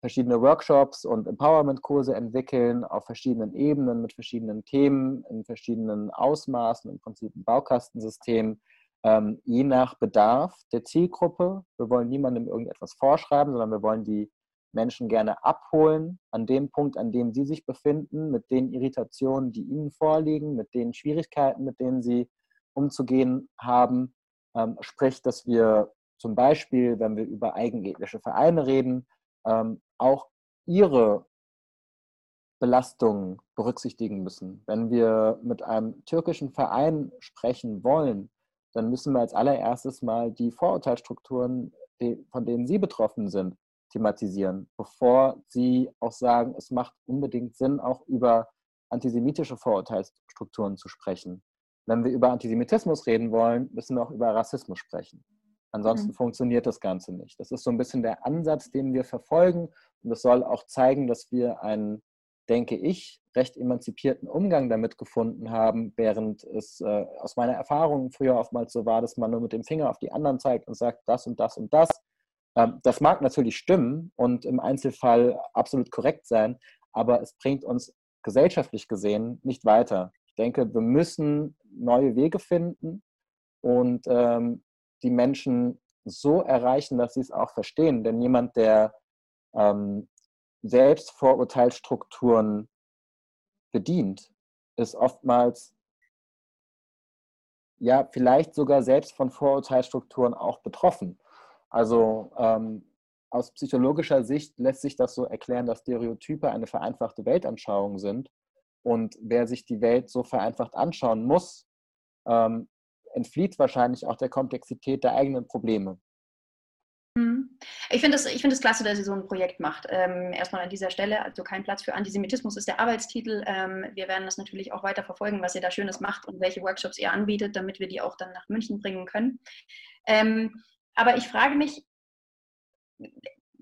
verschiedene Workshops und Empowerment-Kurse entwickeln auf verschiedenen Ebenen mit verschiedenen Themen, in verschiedenen Ausmaßen, im Prinzip ein Baukastensystem, ähm, je nach Bedarf der Zielgruppe. Wir wollen niemandem irgendetwas vorschreiben, sondern wir wollen die Menschen gerne abholen an dem Punkt, an dem sie sich befinden, mit den Irritationen, die ihnen vorliegen, mit den Schwierigkeiten, mit denen sie umzugehen haben. Ähm, sprich, dass wir zum Beispiel, wenn wir über eigenethische Vereine reden, ähm, auch ihre Belastungen berücksichtigen müssen. Wenn wir mit einem türkischen Verein sprechen wollen, dann müssen wir als allererstes mal die Vorurteilsstrukturen, von denen Sie betroffen sind, thematisieren, bevor Sie auch sagen, es macht unbedingt Sinn, auch über antisemitische Vorurteilsstrukturen zu sprechen. Wenn wir über Antisemitismus reden wollen, müssen wir auch über Rassismus sprechen. Ansonsten mhm. funktioniert das Ganze nicht. Das ist so ein bisschen der Ansatz, den wir verfolgen. Und das soll auch zeigen, dass wir einen, denke ich, recht emanzipierten Umgang damit gefunden haben, während es äh, aus meiner Erfahrung früher oftmals so war, dass man nur mit dem Finger auf die anderen zeigt und sagt, das und das und das. Ähm, das mag natürlich stimmen und im Einzelfall absolut korrekt sein, aber es bringt uns gesellschaftlich gesehen nicht weiter. Ich denke, wir müssen neue Wege finden und ähm, die Menschen so erreichen, dass sie es auch verstehen. Denn jemand, der ähm, selbst Vorurteilsstrukturen bedient, ist oftmals ja vielleicht sogar selbst von Vorurteilsstrukturen auch betroffen. Also ähm, aus psychologischer Sicht lässt sich das so erklären, dass Stereotype eine vereinfachte Weltanschauung sind. Und wer sich die Welt so vereinfacht anschauen muss, ähm, entflieht wahrscheinlich auch der Komplexität der eigenen Probleme. Mhm. Ich finde es find klasse, dass ihr so ein Projekt macht. Ähm, erstmal an dieser Stelle, also kein Platz für Antisemitismus ist der Arbeitstitel. Ähm, wir werden das natürlich auch weiter verfolgen, was ihr da Schönes macht und welche Workshops ihr anbietet, damit wir die auch dann nach München bringen können. Ähm, aber ich frage mich,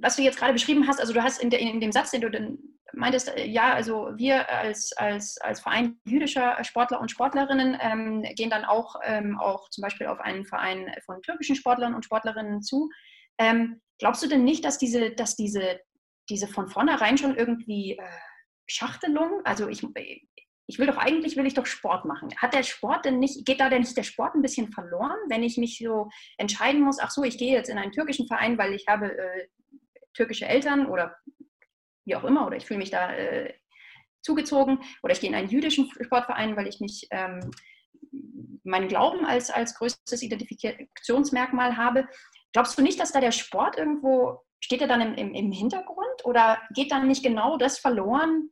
was du jetzt gerade beschrieben hast, also du hast in, de, in dem Satz, den du dann meintest, äh, ja, also wir als, als, als Verein jüdischer Sportler und Sportlerinnen ähm, gehen dann auch, ähm, auch zum Beispiel auf einen Verein von türkischen Sportlern und Sportlerinnen zu. Ähm, glaubst du denn nicht, dass diese, dass diese, diese von vornherein schon irgendwie äh, Schachtelung, also ich, ich will doch eigentlich, will ich doch Sport machen. Hat der Sport denn nicht, geht da denn nicht der Sport ein bisschen verloren, wenn ich mich so entscheiden muss, ach so, ich gehe jetzt in einen türkischen Verein, weil ich habe äh, türkische Eltern oder wie auch immer, oder ich fühle mich da äh, zugezogen, oder ich gehe in einen jüdischen Sportverein, weil ich mich ähm, meinen Glauben als, als größtes Identifikationsmerkmal habe. Glaubst du nicht, dass da der Sport irgendwo, steht er dann im, im, im Hintergrund oder geht dann nicht genau das verloren,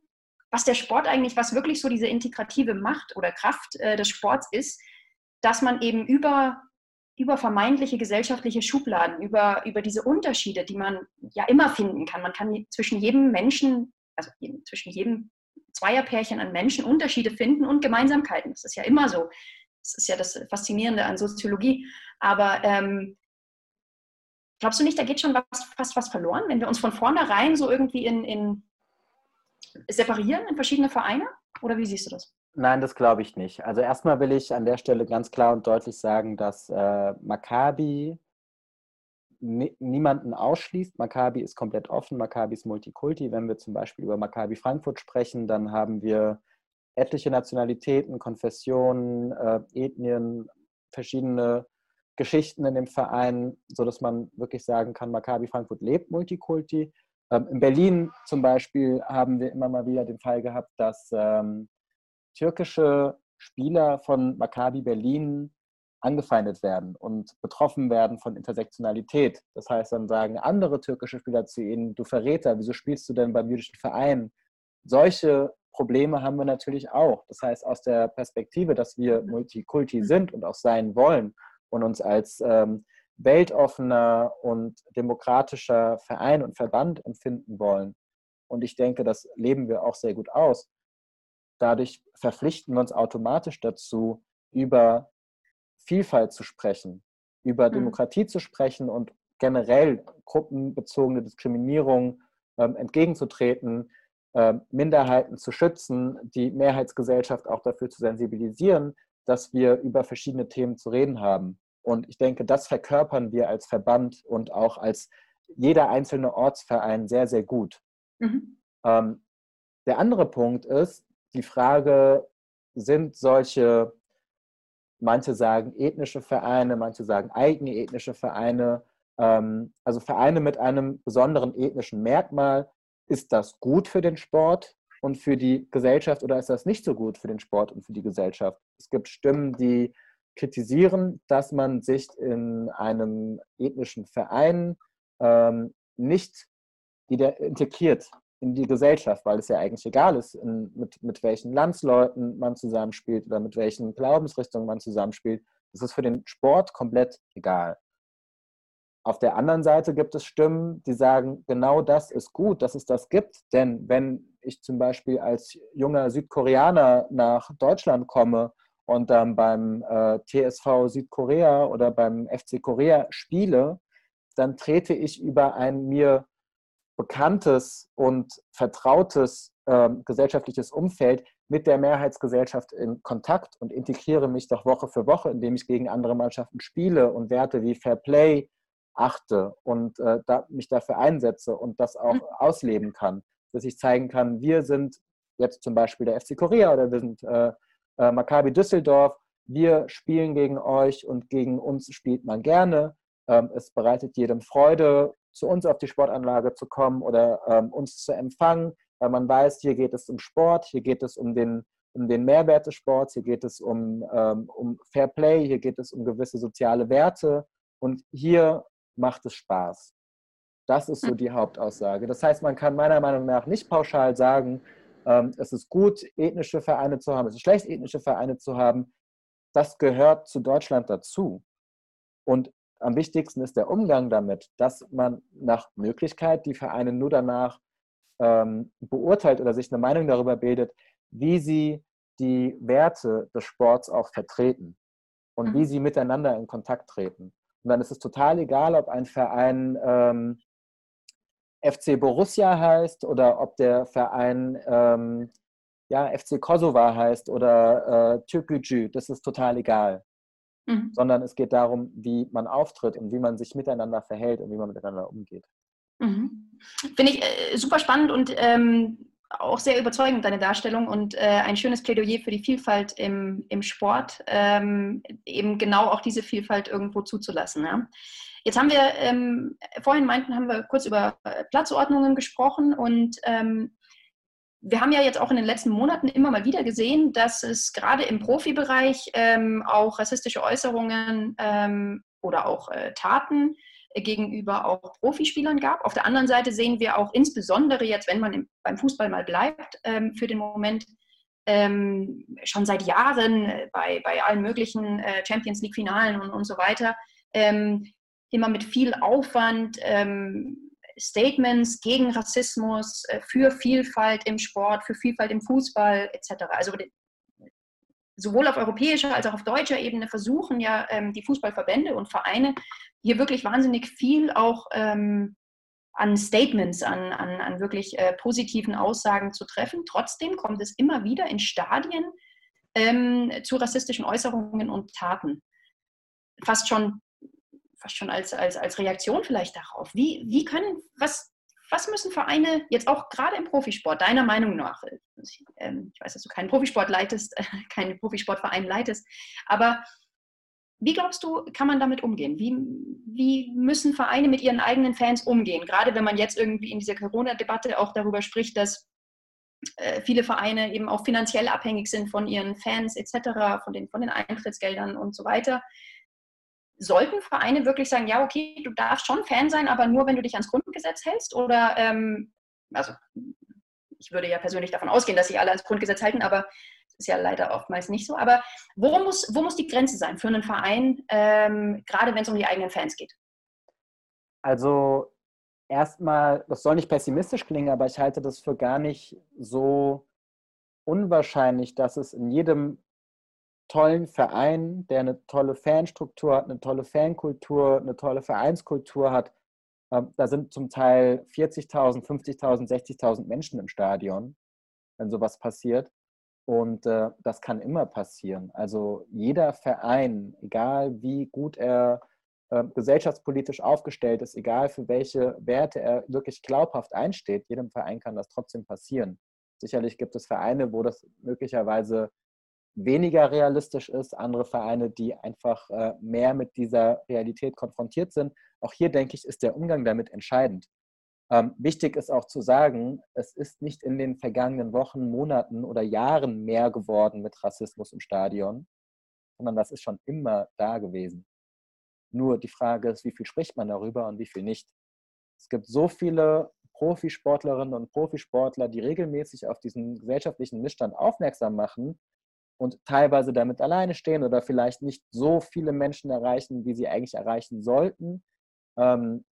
was der Sport eigentlich, was wirklich so diese integrative Macht oder Kraft äh, des Sports ist, dass man eben über, über vermeintliche gesellschaftliche Schubladen, über, über diese Unterschiede, die man ja immer finden kann. Man kann zwischen jedem Menschen, also zwischen jedem Zweierpärchen an Menschen Unterschiede finden und Gemeinsamkeiten. Das ist ja immer so. Das ist ja das Faszinierende an Soziologie. Aber ähm, glaubst du nicht, da geht schon was, fast was verloren, wenn wir uns von vornherein so irgendwie in, in separieren in verschiedene Vereine? Oder wie siehst du das? Nein, das glaube ich nicht. Also erstmal will ich an der Stelle ganz klar und deutlich sagen, dass äh, Maccabi niemanden ausschließt. Maccabi ist komplett offen, Maccabi ist Multikulti. Wenn wir zum Beispiel über Maccabi Frankfurt sprechen, dann haben wir etliche Nationalitäten, Konfessionen, äh, Ethnien, verschiedene Geschichten in dem Verein, sodass man wirklich sagen kann, Maccabi Frankfurt lebt Multikulti. Ähm, in Berlin zum Beispiel haben wir immer mal wieder den Fall gehabt, dass ähm, türkische Spieler von Maccabi Berlin angefeindet werden und betroffen werden von Intersektionalität. Das heißt, dann sagen andere türkische Spieler zu ihnen, du Verräter, wieso spielst du denn beim jüdischen Verein? Solche Probleme haben wir natürlich auch. Das heißt, aus der Perspektive, dass wir Multikulti sind und auch sein wollen und uns als ähm, weltoffener und demokratischer Verein und Verband empfinden wollen. Und ich denke, das leben wir auch sehr gut aus. Dadurch verpflichten wir uns automatisch dazu, über Vielfalt zu sprechen, über mhm. Demokratie zu sprechen und generell gruppenbezogene Diskriminierung ähm, entgegenzutreten, ähm, Minderheiten zu schützen, die Mehrheitsgesellschaft auch dafür zu sensibilisieren, dass wir über verschiedene Themen zu reden haben. Und ich denke, das verkörpern wir als Verband und auch als jeder einzelne Ortsverein sehr, sehr gut. Mhm. Ähm, der andere Punkt ist die Frage, sind solche, manche sagen ethnische Vereine, manche sagen eigene ethnische Vereine, ähm, also Vereine mit einem besonderen ethnischen Merkmal, ist das gut für den Sport und für die Gesellschaft oder ist das nicht so gut für den Sport und für die Gesellschaft? Es gibt Stimmen, die kritisieren, dass man sich in einem ethnischen Verein ähm, nicht integriert in die Gesellschaft, weil es ja eigentlich egal ist, in, mit, mit welchen Landsleuten man zusammenspielt oder mit welchen Glaubensrichtungen man zusammenspielt. Das ist für den Sport komplett egal. Auf der anderen Seite gibt es Stimmen, die sagen, genau das ist gut, dass es das gibt. Denn wenn ich zum Beispiel als junger Südkoreaner nach Deutschland komme und dann beim äh, TSV Südkorea oder beim FC Korea spiele, dann trete ich über ein mir bekanntes und vertrautes äh, gesellschaftliches Umfeld mit der Mehrheitsgesellschaft in Kontakt und integriere mich doch Woche für Woche, indem ich gegen andere Mannschaften spiele und Werte wie Fair Play achte und äh, da, mich dafür einsetze und das auch mhm. ausleben kann. Dass ich zeigen kann, wir sind jetzt zum Beispiel der FC Korea oder wir sind äh, äh, Maccabi Düsseldorf, wir spielen gegen euch und gegen uns spielt man gerne. Ähm, es bereitet jedem Freude, zu uns auf die Sportanlage zu kommen oder ähm, uns zu empfangen, weil man weiß, hier geht es um Sport, hier geht es um den, um den Mehrwert des Sports, hier geht es um, ähm, um Fair Play, hier geht es um gewisse soziale Werte und hier macht es Spaß. Das ist so die Hauptaussage. Das heißt, man kann meiner Meinung nach nicht pauschal sagen, ähm, es ist gut, ethnische Vereine zu haben, es ist schlecht, ethnische Vereine zu haben. Das gehört zu Deutschland dazu. Und am wichtigsten ist der Umgang damit, dass man nach Möglichkeit die Vereine nur danach ähm, beurteilt oder sich eine Meinung darüber bildet, wie sie die Werte des Sports auch vertreten und mhm. wie sie miteinander in Kontakt treten. Und dann ist es total egal, ob ein Verein ähm, FC Borussia heißt oder ob der Verein ähm, ja, FC Kosovo heißt oder äh, Türkgücü. Das ist total egal. Mhm. Sondern es geht darum, wie man auftritt und wie man sich miteinander verhält und wie man miteinander umgeht. Mhm. Finde ich äh, super spannend und ähm, auch sehr überzeugend, deine Darstellung und äh, ein schönes Plädoyer für die Vielfalt im, im Sport, ähm, eben genau auch diese Vielfalt irgendwo zuzulassen. Ja? Jetzt haben wir, ähm, vorhin meinten, haben wir kurz über äh, Platzordnungen gesprochen und ähm, wir haben ja jetzt auch in den letzten Monaten immer mal wieder gesehen, dass es gerade im Profibereich ähm, auch rassistische Äußerungen ähm, oder auch äh, Taten gegenüber auch Profispielern gab. Auf der anderen Seite sehen wir auch insbesondere jetzt, wenn man im, beim Fußball mal bleibt, ähm, für den Moment ähm, schon seit Jahren äh, bei, bei allen möglichen äh, Champions League-Finalen und, und so weiter, ähm, immer mit viel Aufwand ähm, Statements gegen Rassismus, äh, für Vielfalt im Sport, für Vielfalt im Fußball etc. Also sowohl auf europäischer als auch auf deutscher Ebene versuchen ja ähm, die Fußballverbände und Vereine hier wirklich wahnsinnig viel auch ähm, an Statements, an, an, an wirklich äh, positiven Aussagen zu treffen. Trotzdem kommt es immer wieder in Stadien ähm, zu rassistischen Äußerungen und Taten. Fast schon, fast schon als, als, als Reaktion vielleicht darauf. Wie, wie können, was, was müssen Vereine jetzt auch gerade im Profisport, deiner Meinung nach, ähm, ich weiß, dass du keinen Profisport leitest, keinen Profisportverein leitest, aber wie glaubst du, kann man damit umgehen? Wie, wie müssen Vereine mit ihren eigenen Fans umgehen? Gerade wenn man jetzt irgendwie in dieser Corona-Debatte auch darüber spricht, dass äh, viele Vereine eben auch finanziell abhängig sind von ihren Fans etc., von den, von den Eintrittsgeldern und so weiter. Sollten Vereine wirklich sagen, ja, okay, du darfst schon Fan sein, aber nur, wenn du dich ans Grundgesetz hältst? Oder, ähm, also ich würde ja persönlich davon ausgehen, dass sich alle ans Grundgesetz halten, aber ist ja leider oftmals nicht so. Aber wo muss, wo muss die Grenze sein für einen Verein, ähm, gerade wenn es um die eigenen Fans geht? Also erstmal, das soll nicht pessimistisch klingen, aber ich halte das für gar nicht so unwahrscheinlich, dass es in jedem tollen Verein, der eine tolle Fanstruktur hat, eine tolle Fankultur, eine tolle Vereinskultur hat, ähm, da sind zum Teil 40.000, 50.000, 60.000 Menschen im Stadion, wenn sowas passiert. Und äh, das kann immer passieren. Also jeder Verein, egal wie gut er äh, gesellschaftspolitisch aufgestellt ist, egal für welche Werte er wirklich glaubhaft einsteht, jedem Verein kann das trotzdem passieren. Sicherlich gibt es Vereine, wo das möglicherweise weniger realistisch ist, andere Vereine, die einfach äh, mehr mit dieser Realität konfrontiert sind. Auch hier, denke ich, ist der Umgang damit entscheidend. Ähm, wichtig ist auch zu sagen, es ist nicht in den vergangenen Wochen, Monaten oder Jahren mehr geworden mit Rassismus im Stadion, sondern das ist schon immer da gewesen. Nur die Frage ist, wie viel spricht man darüber und wie viel nicht. Es gibt so viele Profisportlerinnen und Profisportler, die regelmäßig auf diesen gesellschaftlichen Missstand aufmerksam machen und teilweise damit alleine stehen oder vielleicht nicht so viele Menschen erreichen, wie sie eigentlich erreichen sollten. Ähm,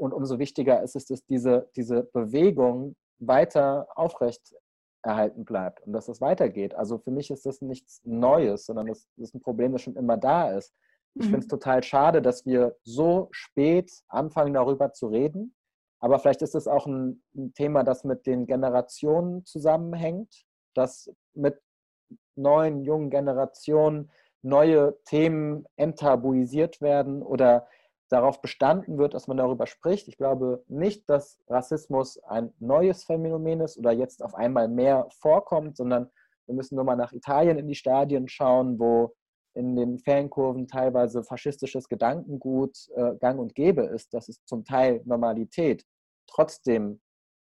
und umso wichtiger ist es, dass diese, diese Bewegung weiter aufrecht erhalten bleibt und dass es weitergeht. Also für mich ist das nichts Neues, sondern das ist ein Problem, das schon immer da ist. Ich mhm. finde es total schade, dass wir so spät anfangen, darüber zu reden. Aber vielleicht ist es auch ein, ein Thema, das mit den Generationen zusammenhängt, dass mit neuen, jungen Generationen neue Themen enttabuisiert werden oder darauf bestanden wird, dass man darüber spricht. Ich glaube nicht, dass Rassismus ein neues Phänomen ist oder jetzt auf einmal mehr vorkommt, sondern wir müssen nur mal nach Italien in die Stadien schauen, wo in den Fankurven teilweise faschistisches Gedankengut äh, gang und gäbe ist. Das ist zum Teil Normalität. Trotzdem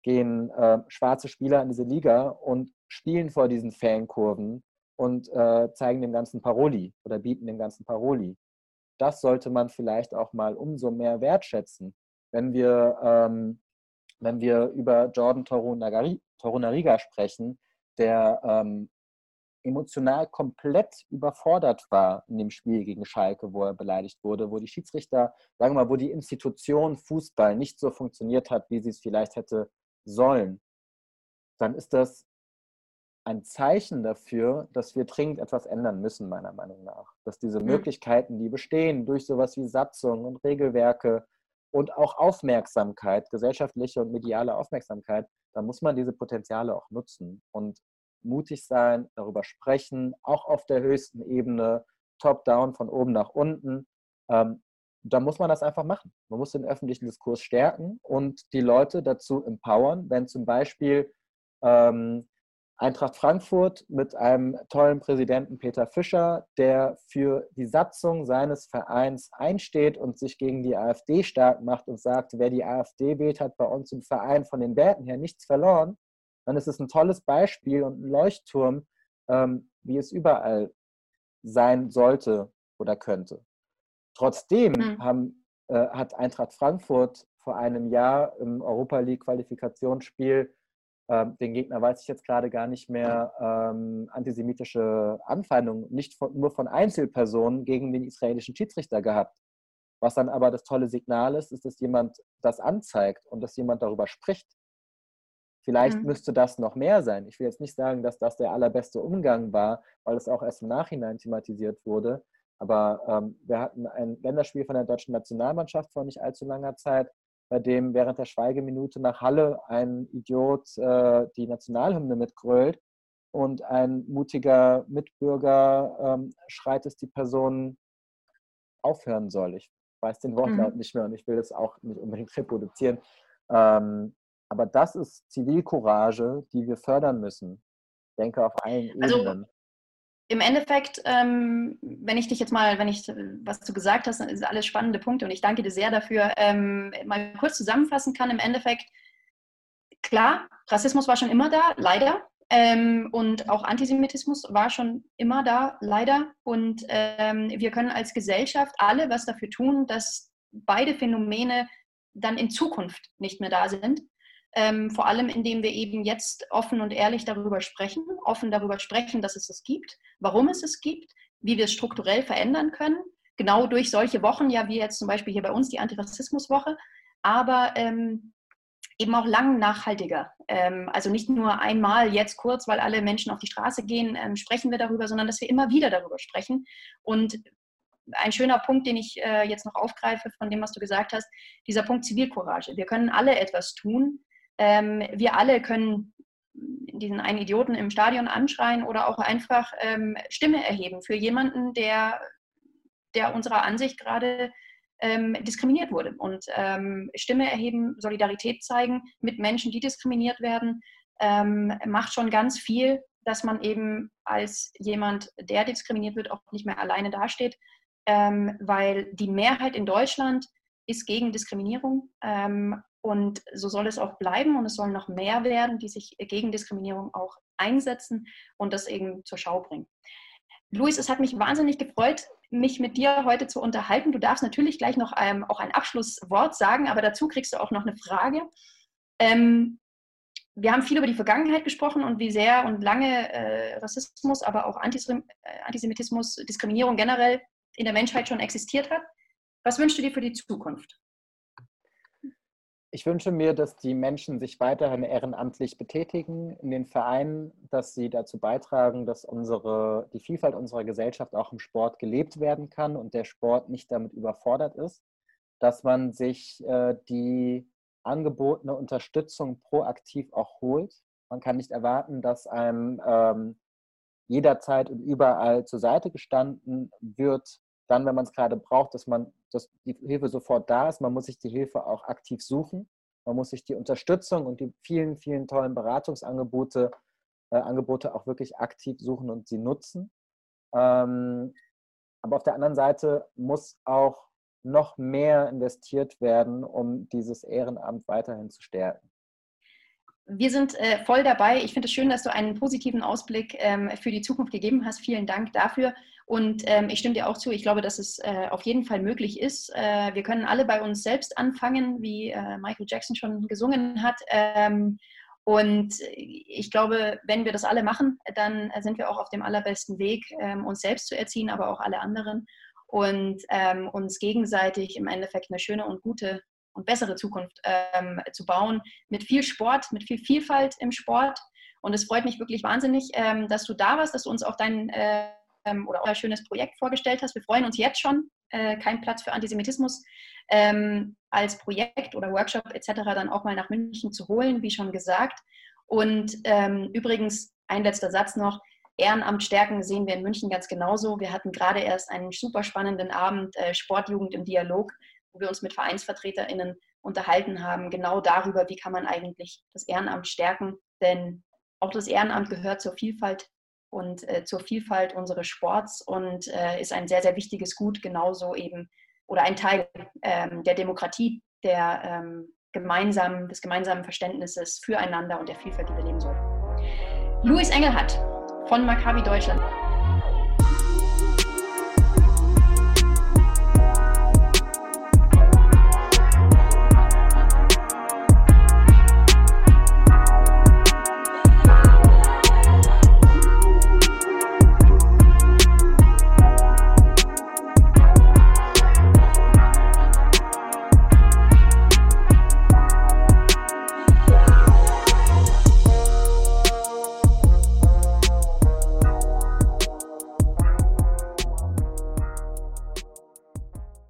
gehen äh, schwarze Spieler in diese Liga und spielen vor diesen Fankurven und äh, zeigen dem ganzen Paroli oder bieten dem ganzen Paroli das sollte man vielleicht auch mal umso mehr wertschätzen. wenn wir, ähm, wenn wir über Jordan Torunariga sprechen, der ähm, emotional komplett überfordert war in dem Spiel gegen Schalke, wo er beleidigt wurde, wo die Schiedsrichter, sagen wir mal, wo die Institution Fußball nicht so funktioniert hat, wie sie es vielleicht hätte sollen, dann ist das ein Zeichen dafür, dass wir dringend etwas ändern müssen, meiner Meinung nach. Dass diese Möglichkeiten, die bestehen durch sowas wie Satzungen und Regelwerke und auch Aufmerksamkeit, gesellschaftliche und mediale Aufmerksamkeit, da muss man diese Potenziale auch nutzen und mutig sein, darüber sprechen, auch auf der höchsten Ebene, top-down, von oben nach unten. Ähm, da muss man das einfach machen. Man muss den öffentlichen Diskurs stärken und die Leute dazu empowern, wenn zum Beispiel ähm, Eintracht Frankfurt mit einem tollen Präsidenten Peter Fischer, der für die Satzung seines Vereins einsteht und sich gegen die AfD stark macht und sagt, wer die AfD wählt, hat bei uns im Verein von den Werten her nichts verloren, dann ist es ein tolles Beispiel und ein Leuchtturm, ähm, wie es überall sein sollte oder könnte. Trotzdem mhm. haben, äh, hat Eintracht Frankfurt vor einem Jahr im Europa League Qualifikationsspiel ähm, den Gegner weiß ich jetzt gerade gar nicht mehr, ähm, antisemitische Anfeindungen nicht von, nur von Einzelpersonen gegen den israelischen Schiedsrichter gehabt. Was dann aber das tolle Signal ist, ist, dass jemand das anzeigt und dass jemand darüber spricht. Vielleicht mhm. müsste das noch mehr sein. Ich will jetzt nicht sagen, dass das der allerbeste Umgang war, weil es auch erst im Nachhinein thematisiert wurde. Aber ähm, wir hatten ein Länderspiel von der deutschen Nationalmannschaft vor nicht allzu langer Zeit, bei dem während der Schweigeminute nach Halle ein Idiot äh, die Nationalhymne mitgrölt und ein mutiger Mitbürger ähm, schreit, dass die Person aufhören soll. Ich weiß den Wortlaut mhm. nicht mehr und ich will das auch nicht unbedingt reproduzieren. Ähm, aber das ist Zivilcourage, die wir fördern müssen. Ich denke auf allen also, Ebenen im Endeffekt, ähm, wenn ich dich jetzt mal, wenn ich was du gesagt hast, sind alles spannende Punkte und ich danke dir sehr dafür, ähm, mal kurz zusammenfassen kann. Im Endeffekt, klar, Rassismus war schon immer da, leider. Ähm, und auch Antisemitismus war schon immer da, leider. Und ähm, wir können als Gesellschaft alle was dafür tun, dass beide Phänomene dann in Zukunft nicht mehr da sind. Ähm, vor allem indem wir eben jetzt offen und ehrlich darüber sprechen, offen darüber sprechen, dass es es gibt, warum es es gibt, wie wir es strukturell verändern können. Genau durch solche Wochen, ja, wie jetzt zum Beispiel hier bei uns die Antirassismuswoche, aber ähm, eben auch lang nachhaltiger. Ähm, also nicht nur einmal jetzt kurz, weil alle Menschen auf die Straße gehen, ähm, sprechen wir darüber, sondern dass wir immer wieder darüber sprechen. Und ein schöner Punkt, den ich äh, jetzt noch aufgreife von dem, was du gesagt hast, dieser Punkt Zivilcourage. Wir können alle etwas tun, ähm, wir alle können diesen einen Idioten im Stadion anschreien oder auch einfach ähm, Stimme erheben für jemanden, der, der unserer Ansicht gerade ähm, diskriminiert wurde. Und ähm, Stimme erheben, Solidarität zeigen mit Menschen, die diskriminiert werden, ähm, macht schon ganz viel, dass man eben als jemand, der diskriminiert wird, auch nicht mehr alleine dasteht, ähm, weil die Mehrheit in Deutschland ist gegen Diskriminierung ähm, und so soll es auch bleiben und es sollen noch mehr werden, die sich gegen Diskriminierung auch einsetzen und das eben zur Schau bringen. Luis, es hat mich wahnsinnig gefreut, mich mit dir heute zu unterhalten. Du darfst natürlich gleich noch ähm, auch ein Abschlusswort sagen, aber dazu kriegst du auch noch eine Frage. Ähm, wir haben viel über die Vergangenheit gesprochen und wie sehr und lange äh, Rassismus, aber auch äh, Antisemitismus, Diskriminierung generell in der Menschheit schon existiert hat. Was wünschst du dir für die Zukunft? Ich wünsche mir, dass die Menschen sich weiterhin ehrenamtlich betätigen in den Vereinen, dass sie dazu beitragen, dass unsere, die Vielfalt unserer Gesellschaft auch im Sport gelebt werden kann und der Sport nicht damit überfordert ist, dass man sich äh, die angebotene Unterstützung proaktiv auch holt. Man kann nicht erwarten, dass einem ähm, jederzeit und überall zur Seite gestanden wird, dann, wenn man es gerade braucht, dass man, dass die Hilfe sofort da ist. Man muss sich die Hilfe auch aktiv suchen. Man muss sich die Unterstützung und die vielen, vielen tollen Beratungsangebote äh, Angebote auch wirklich aktiv suchen und sie nutzen. Ähm, aber auf der anderen Seite muss auch noch mehr investiert werden, um dieses Ehrenamt weiterhin zu stärken. Wir sind äh, voll dabei. Ich finde es schön, dass du einen positiven Ausblick ähm, für die Zukunft gegeben hast. Vielen Dank dafür. Und ähm, ich stimme dir auch zu, ich glaube, dass es äh, auf jeden Fall möglich ist. Äh, wir können alle bei uns selbst anfangen, wie äh, Michael Jackson schon gesungen hat. Ähm, und ich glaube, wenn wir das alle machen, dann sind wir auch auf dem allerbesten Weg, ähm, uns selbst zu erziehen, aber auch alle anderen und ähm, uns gegenseitig im Endeffekt eine schöne und gute und bessere Zukunft ähm, zu bauen mit viel Sport, mit viel Vielfalt im Sport. Und es freut mich wirklich wahnsinnig, ähm, dass du da warst, dass du uns auch dein äh, oder euer schönes Projekt vorgestellt hast. Wir freuen uns jetzt schon, äh, kein Platz für Antisemitismus ähm, als Projekt oder Workshop etc. dann auch mal nach München zu holen, wie schon gesagt. Und ähm, übrigens, ein letzter Satz noch, Ehrenamt stärken sehen wir in München ganz genauso. Wir hatten gerade erst einen super spannenden Abend äh, Sportjugend im Dialog, wo wir uns mit VereinsvertreterInnen unterhalten haben, genau darüber, wie kann man eigentlich das Ehrenamt stärken. Denn auch das Ehrenamt gehört zur Vielfalt und äh, zur Vielfalt unseres Sports und äh, ist ein sehr, sehr wichtiges Gut, genauso eben oder ein Teil ähm, der Demokratie, der ähm, gemeinsamen, des gemeinsamen Verständnisses füreinander und der Vielfalt, die wir leben sollen. Louis Engelhardt von Maccabi Deutschland.